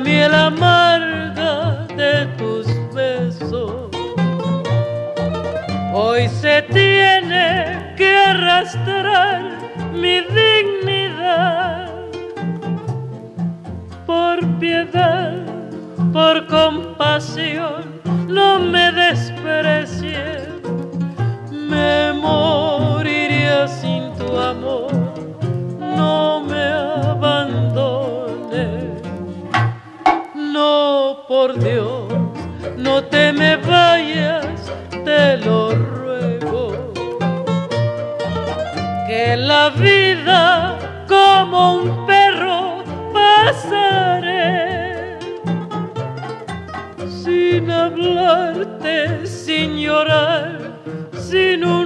Miel amarga de tus besos. Hoy se tiene que arrastrar mi dignidad por piedad, por compasión, Que la vida como un perro pasaré. Sin hablarte, sin llorar, sin un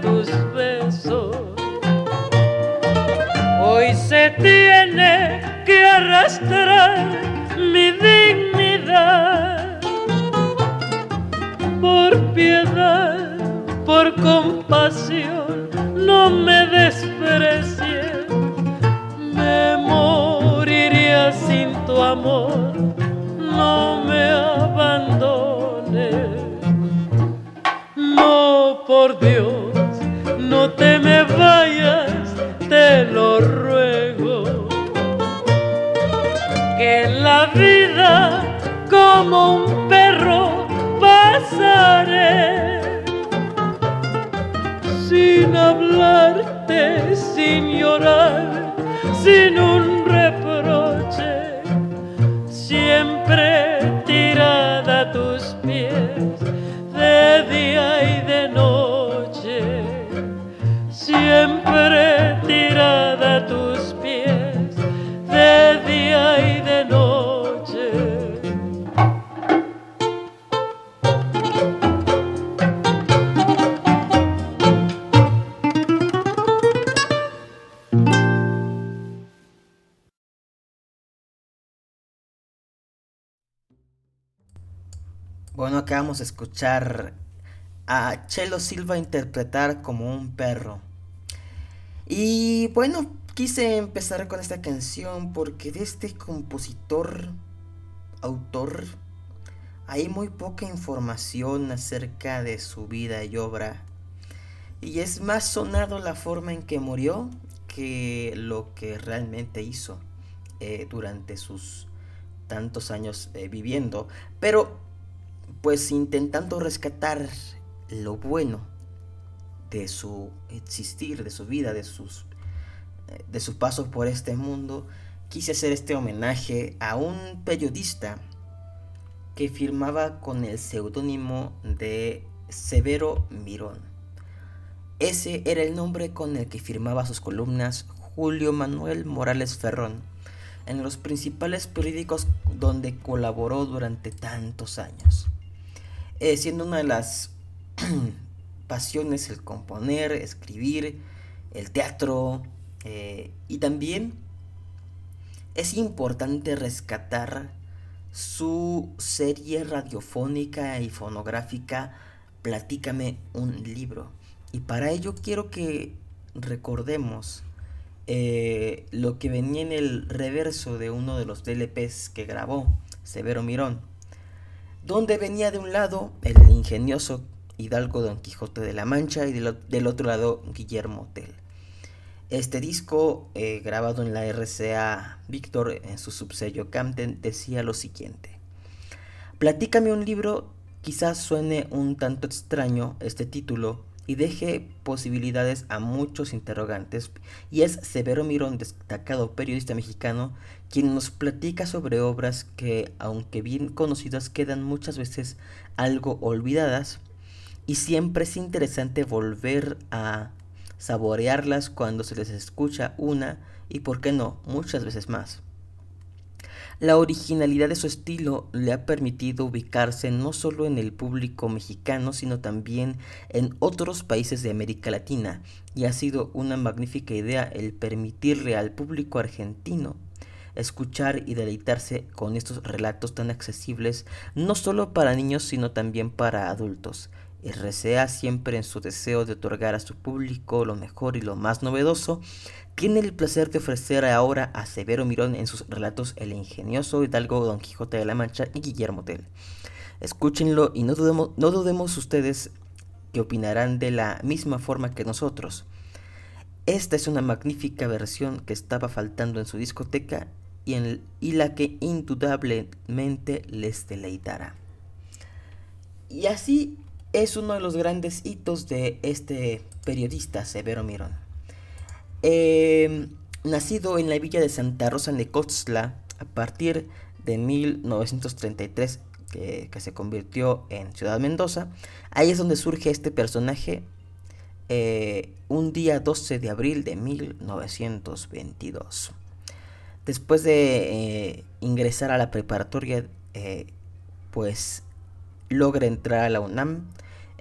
tus besos. Hoy se tiene que arrastrar mi dignidad por piedad, por compasión, no me hablarte, sin llorar, sin acabamos de escuchar a Chelo Silva interpretar como un perro. Y bueno, quise empezar con esta canción porque de este compositor, autor, hay muy poca información acerca de su vida y obra. Y es más sonado la forma en que murió que lo que realmente hizo eh, durante sus tantos años eh, viviendo. Pero pues intentando rescatar lo bueno de su existir, de su vida, de sus eh, de su paso por este mundo, quise hacer este homenaje a un periodista que firmaba con el seudónimo de Severo Mirón. Ese era el nombre con el que firmaba sus columnas Julio Manuel Morales Ferrón en los principales periódicos donde colaboró durante tantos años eh, siendo una de las pasiones el componer, escribir, el teatro eh, y también es importante rescatar su serie radiofónica y fonográfica Platícame un libro. Y para ello quiero que recordemos eh, lo que venía en el reverso de uno de los DLPs que grabó Severo Mirón, donde venía de un lado el ingenioso Hidalgo Don Quijote de la Mancha y del, otro lado Guillermo Tell. Este disco, eh, grabado en la RCA Víctor en su subsello Camden, decía lo siguiente. Platícame un libro, quizás suene un tanto extraño este título, y deje posibilidades a muchos interrogantes, y es Severo Mirón, destacado periodista mexicano, quien nos platica sobre obras que, aunque bien conocidas, quedan muchas veces algo olvidadas, y siempre es interesante volver a saborearlas cuando se les escucha una y, por qué no, muchas veces más. La originalidad de su estilo le ha permitido ubicarse no solo en el público mexicano, sino también en otros países de América Latina, y ha sido una magnífica idea el permitirle al público argentino escuchar y deleitarse con estos relatos tan accesibles, no solo para niños, sino también para adultos. RCA siempre en su deseo de otorgar a su público lo mejor y lo más novedoso, tiene el placer de ofrecer ahora a Severo Mirón en sus relatos El ingenioso Hidalgo Don Quijote de la Mancha y Guillermo Tell. Escúchenlo y no dudemos, no dudemos ustedes que opinarán de la misma forma que nosotros. Esta es una magnífica versión que estaba faltando en su discoteca y, en, y la que indudablemente les deleitará. Y así es uno de los grandes hitos de este periodista Severo Mirón. Eh, nacido en la villa de Santa Rosa Necotzla a partir de 1933, que, se convirtió en Ciudad Mendoza, ahí es donde surge este personaje eh, un día 12 de abril de 1922. Después de eh, ingresar a la preparatoria, pues logra entrar a la UNAM,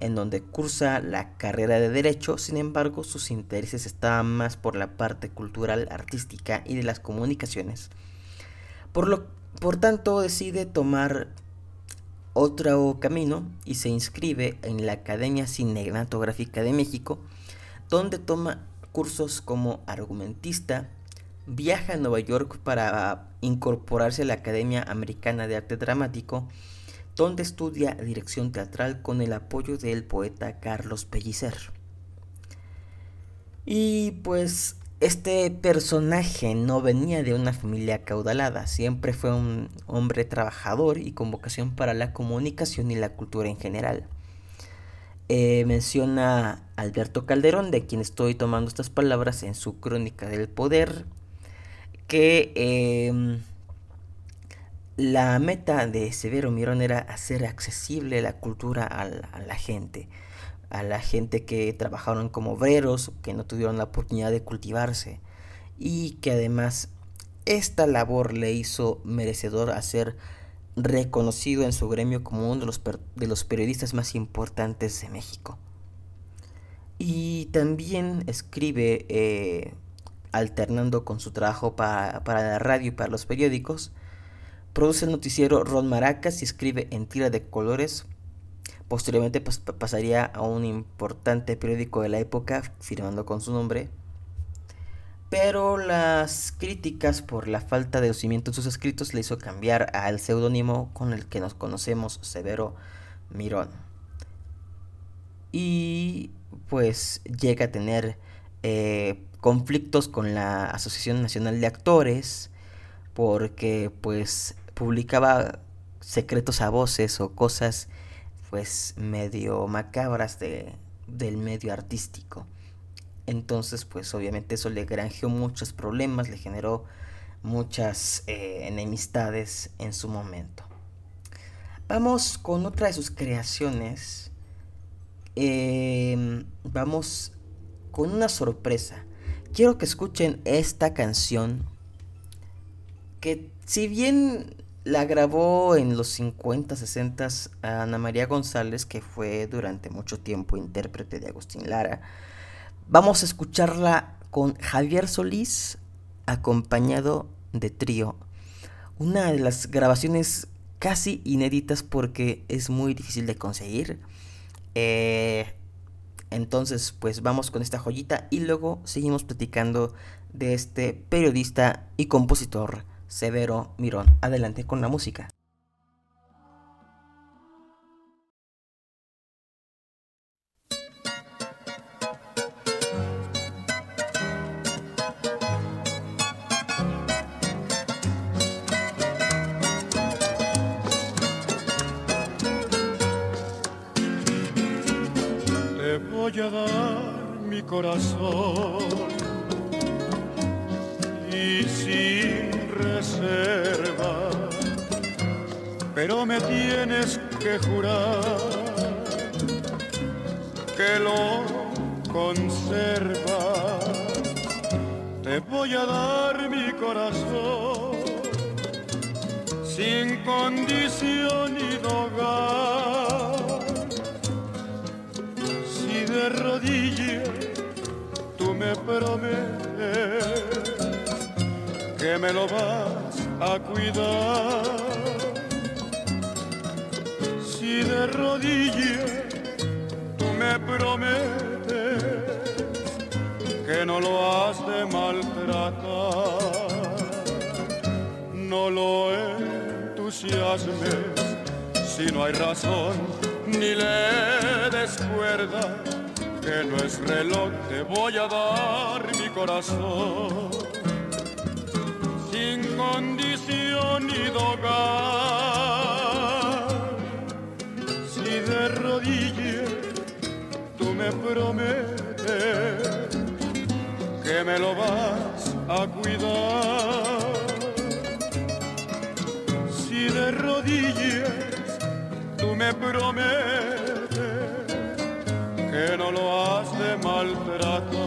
en donde cursa la carrera de Derecho, sin embargo sus intereses estaban más por la parte cultural, artística y de las comunicaciones. Por, lo, por tanto decide tomar otro camino y se inscribe en la Academia Cinematográfica de México, donde toma cursos como argumentista, viaja a Nueva York para incorporarse a la Academia Americana de Arte Dramático, donde estudia dirección teatral con el apoyo del poeta Carlos Pellicer. Y pues este personaje no venía de una familia caudalada, siempre fue un hombre trabajador y con vocación para la comunicación y la cultura en general. Eh, menciona Alberto Calderón, de quien estoy tomando estas palabras en su crónica del poder, que em, la meta de Severo Mirón era hacer accesible la cultura a la, gente, a la gente que trabajaron como obreros, que no tuvieron la oportunidad de cultivarse y que además esta labor le hizo merecedor a ser reconocido en su gremio como uno de los, de los periodistas más importantes de México. Y también escribe, eh, alternando con su trabajo para, para la radio y para los periódicos, Produce el noticiero Ron Maracas y escribe en tira de colores. Posteriormente pasaría a un importante periódico de la época firmando con su nombre. Pero las críticas por la falta de conocimiento en sus escritos le hizo cambiar al seudónimo con el que nos conocemos, Severo Mirón. Y pues llega a tener eh, conflictos con la Asociación Nacional de Actores porque pues publicaba secretos a voces o cosas pues medio macabras de, del medio artístico. Entonces pues obviamente eso le granjeó muchos problemas, le generó muchas eh, enemistades en su momento. Vamos con otra de sus creaciones. Em, vamos con una sorpresa. Quiero que escuchen esta canción que si bien la grabó en los 50, 60 Ana María González, que fue durante mucho tiempo intérprete de Agustín Lara. Vamos a escucharla con Javier Solís, acompañado de trío. Una de las grabaciones casi inéditas porque es muy difícil de conseguir. Eh, Entonces, pues vamos con esta joyita y luego seguimos platicando de este periodista y compositor Severo Mirón. Adelante con la música. voy a dar mi corazón y sin reserva, pero me tienes que jurar que lo conserva. Te voy a dar mi corazón sin condición y hogar de rodillas tú me prometes que me lo vas a cuidar. Si de rodillas tú me prometes que no lo has de maltratar, no lo entusiasmes si no hay razón ni le descuerda que no es reloj, te voy a dar mi corazón sin condición ni dogar. Si de rodillas tú me prometes que me lo vas a cuidar, si de rodillas tú me prometes que no lo has de maltratar.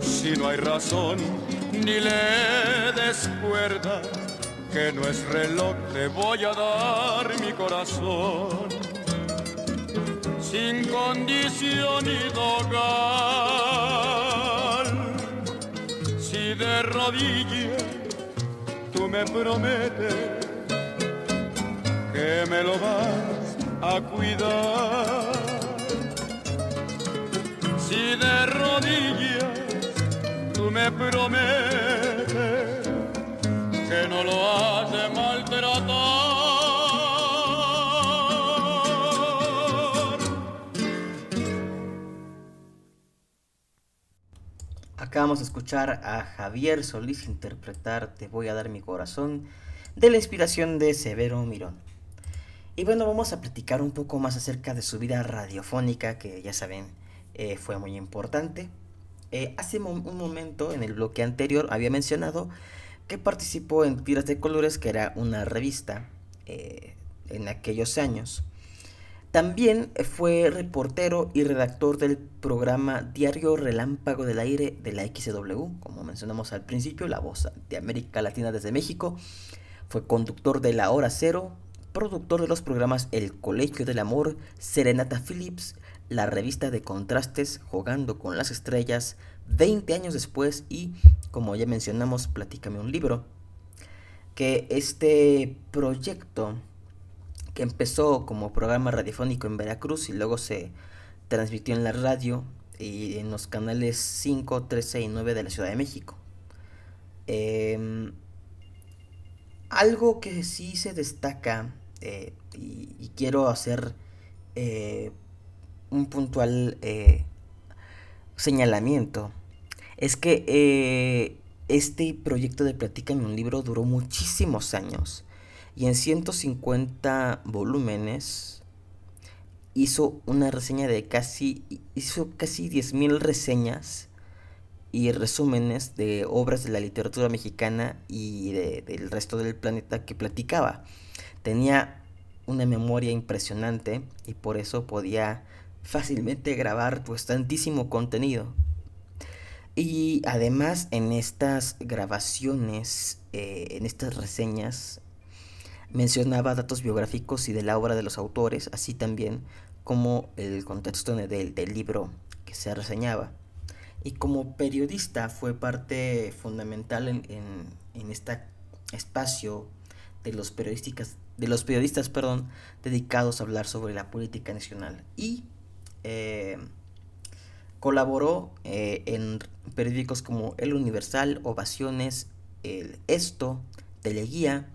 Si no hay razón ni le descuerda que no es reloj, te voy a dar mi corazón sin condición y dogal. Si de rodillas tú me prometes que me lo vas a cuidar. Si de rodillas tú me prometes que no lo hace maltratar. Acabamos de escuchar a Javier Solís interpretar Te voy a dar mi corazón de la inspiración de Severo Mirón. Y bueno, vamos a platicar un poco más acerca de su vida radiofónica, que ya saben, eh, fue muy importante. Eh, hace un momento, en el bloque anterior, había mencionado que participó en Tiras de Colores, que era una revista eh, en aquellos años. También fue reportero y redactor del programa Diario Relámpago del Aire de la XW, como mencionamos al principio, la voz de América Latina desde México. Fue conductor de La Hora Cero, productor de los programas El Colegio del Amor, Serenata Phillips, la revista de contrastes Jugando con las Estrellas, 20 años después y, como ya mencionamos, Platícame un libro, que este proyecto que empezó como programa radiofónico en Veracruz y luego se transmitió en la radio y en los canales 5, 13 y 9 de la Ciudad de México. Em, algo que sí se destaca eh, y, quiero hacer eh, un puntual eh, señalamiento es que eh, este proyecto de Platícame un libro duró muchísimos años y en 150 volúmenes hizo una reseña de casi, hizo casi 10.000 reseñas y resúmenes de obras de la literatura mexicana y del resto del planeta que platicaba. Tenía una memoria impresionante y por eso podía fácilmente grabar pues tantísimo contenido. Y además en estas grabaciones, eh, en estas reseñas, mencionaba datos biográficos y de la obra de los autores, así también como el contexto del, del libro que se reseñaba. Y como periodista fue parte fundamental en, en, este espacio de los, periodistas, de los periodistas perdón, dedicados a hablar sobre la política nacional. Y eh, colaboró eh, en periódicos como El Universal, Ovaciones, El Esto, Teleguía,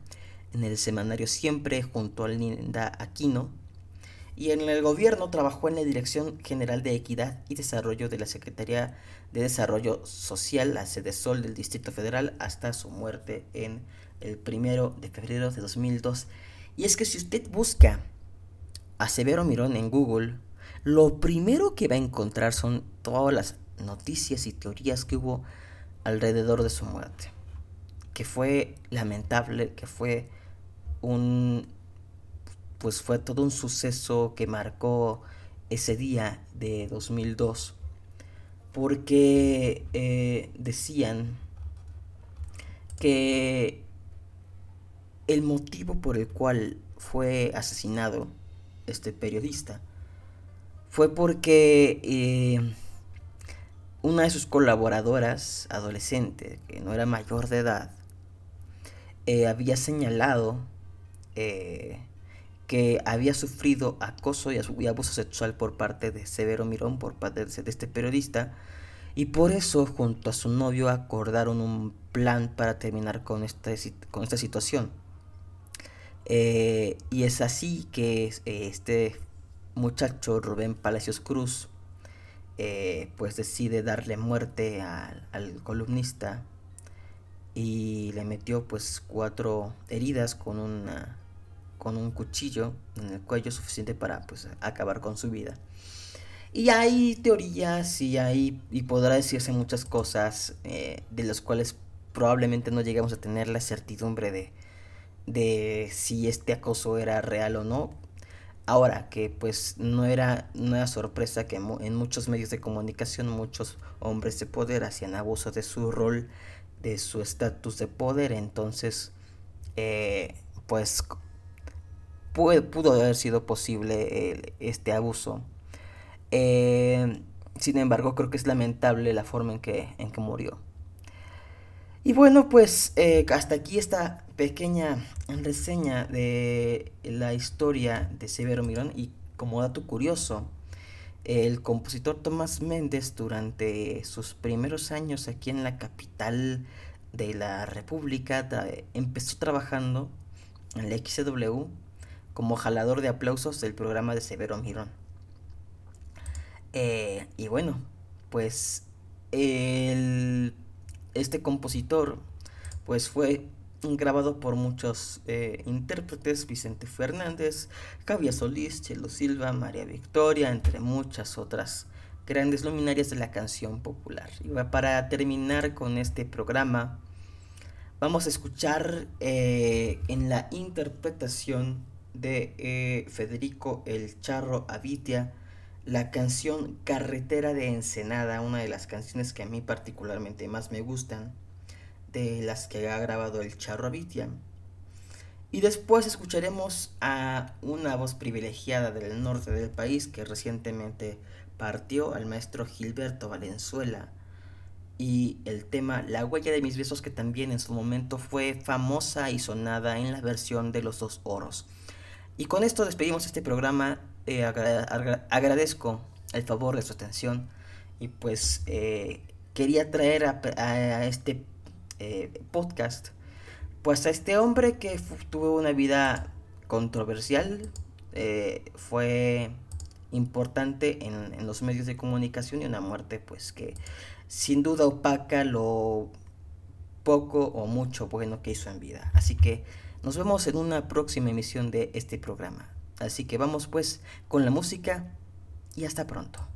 en el semanario Siempre junto a Linda Aquino. Y en el gobierno trabajó en la Dirección General de Equidad y Desarrollo de la Secretaría de Desarrollo Social, la sede Sol del Distrito Federal, hasta su muerte en el primero de febrero de 2002. Y es que si usted busca a Severo Mirón en Google, lo primero que va a encontrar son todas las noticias y teorías que hubo alrededor de su muerte. Que fue lamentable, que fue un pues fue todo un suceso que marcó ese día de 2002 porque eh, decían que el motivo por el cual fue asesinado este periodista fue porque eh, una de sus colaboradoras, adolescente, que no era mayor de edad, eh, había señalado que había sufrido acoso y abuso sexual por parte de Severo Mirón, por parte de este periodista, y por eso junto a su novio acordaron un plan para terminar con esta, con esta situación. Eh, y es así que eh, este muchacho Rubén Palacios Cruz eh, pues decide darle muerte al, columnista y le metió pues cuatro heridas con con un cuchillo en el cuello suficiente para pues acabar con su vida. Y hay teorías y hay y podrá decirse muchas cosas eh, de las cuales probablemente no lleguemos a tener la certidumbre de, de si este acoso era real o no. Ahora que pues no era, era sorpresa que en muchos medios de comunicación muchos hombres de poder hacían abuso de su rol, de su estatus de poder, entonces eh, pues pudo haber sido posible este abuso. Eh, sin embargo, creo que es lamentable la forma en que, en que murió. Y bueno, pues eh, hasta aquí esta pequeña reseña de la historia de Severo Mirón. Y como dato curioso, el compositor Tomás Méndez durante sus primeros años aquí en la capital de la República empezó trabajando en la XW como jalador de aplausos del programa de Severo Mirón. Eh, y bueno, pues este compositor pues fue grabado por muchos eh, intérpretes, Vicente Fernández, Cabia Solís, Chelo Silva, María Victoria, entre muchas otras grandes luminarias de la canción popular. Y para terminar con este programa, vamos a escuchar eh, en la interpretación de eh, Federico El Charro Avitia, la canción Carretera de Ensenada, una de las canciones que a mí particularmente más me gustan, de las que ha grabado El Charro Avitia. Y después escucharemos a una voz privilegiada del norte del país que recientemente partió, al maestro Gilberto Valenzuela. Y el tema La huella de mis besos que también en su momento fue famosa y sonada en la versión de Los Dos Oros. Y con esto despedimos este programa. Eh, agradezco el favor de su atención. Y pues eh, quería traer a, este eh, podcast pues a este hombre que tuvo una vida controversial. fue importante en, en, los medios de comunicación y una muerte pues que sin duda opaca lo poco o mucho bueno que hizo en vida. Así que nos vemos en una próxima emisión de este programa. Así que vamos pues con la música y hasta pronto.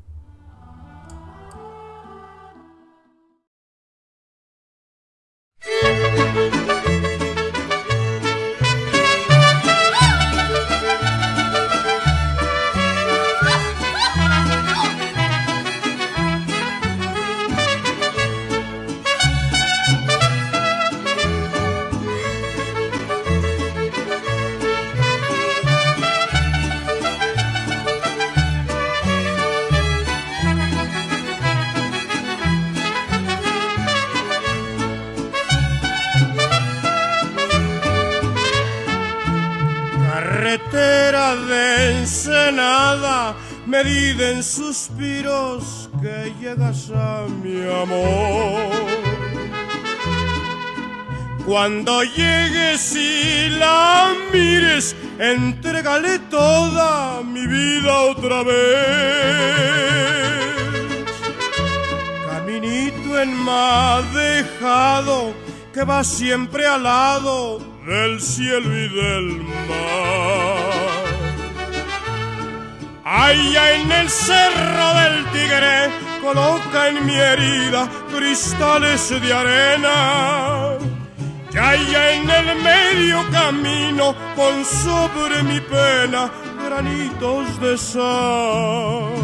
Medida en suspiros que llegas a mi amor. Cuando llegues y la mires, entregale toda mi vida otra vez. Caminito en dejado que va siempre al lado del cielo y del mar. Allá en el cerro del tigre coloca en mi herida cristales de arena. Y allá en el medio camino pon sobre mi pena granitos de sal.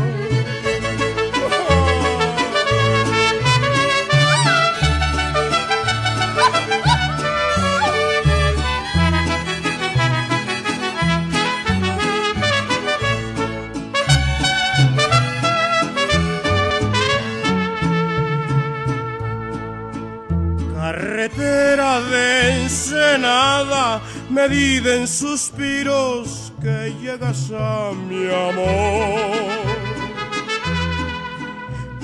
Carretera de Ensenada, medida en suspiros que llegas a mi amor.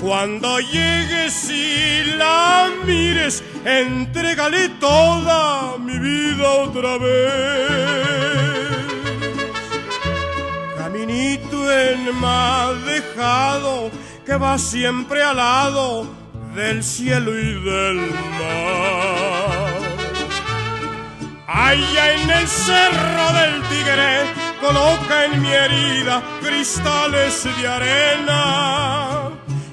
Cuando llegues y la mires, entrégale toda mi vida otra vez. Caminito en dejado que va siempre al lado del cielo y del mar. Allá en el cerro del tigre coloca en mi herida cristales de arena.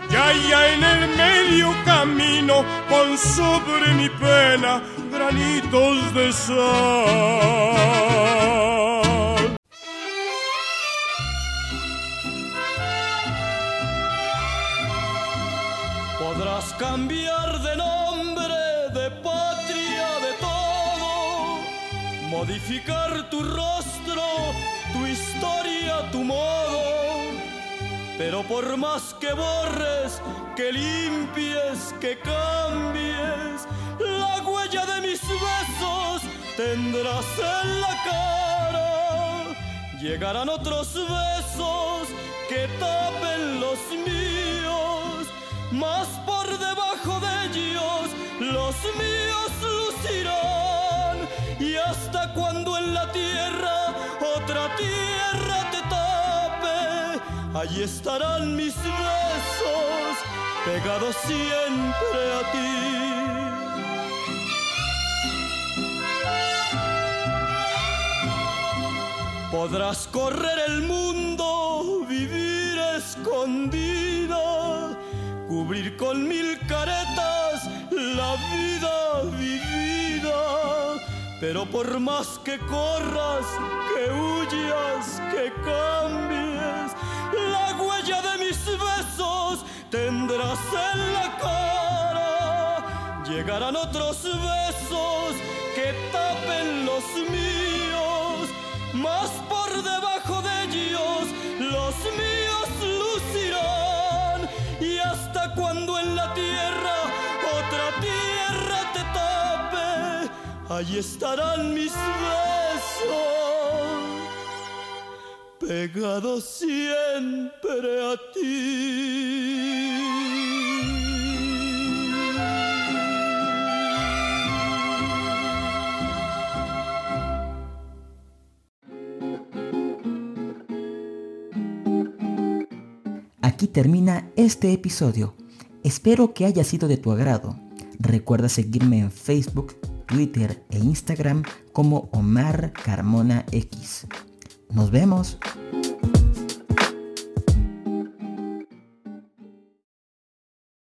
Y allá en el medio camino pon sobre mi pena granitos de sal. cambiar de nombre, de modificar tu rostro, tu historia, tu modo. Pero por más que borres, que limpies, que cambies, la huella de mis besos tendrás en la cara. Llegarán otros besos que tapen los míos, más por debajo de ellos los míos lucirán. Y hasta cuando en la tierra otra tierra te tape, allí estarán mis besos pegados siempre a ti. Podrás correr el mundo, vivir escondida cubrir con mil caretas la vida vivida. Pero por más que corras, que huyas, que cambies, la huella de mis besos tendrás en la cara. Llegarán otros besos que tapen los míos, más por debajo de ellos los míos lucirán y hasta cuando en la tierra allí estarán mis besos pegados siempre a ti. Aquí termina este episodio. Espero que haya sido de tu agrado. Recuerda seguirme en Twitter e Instagram como Omar Carmona X. Nos vemos.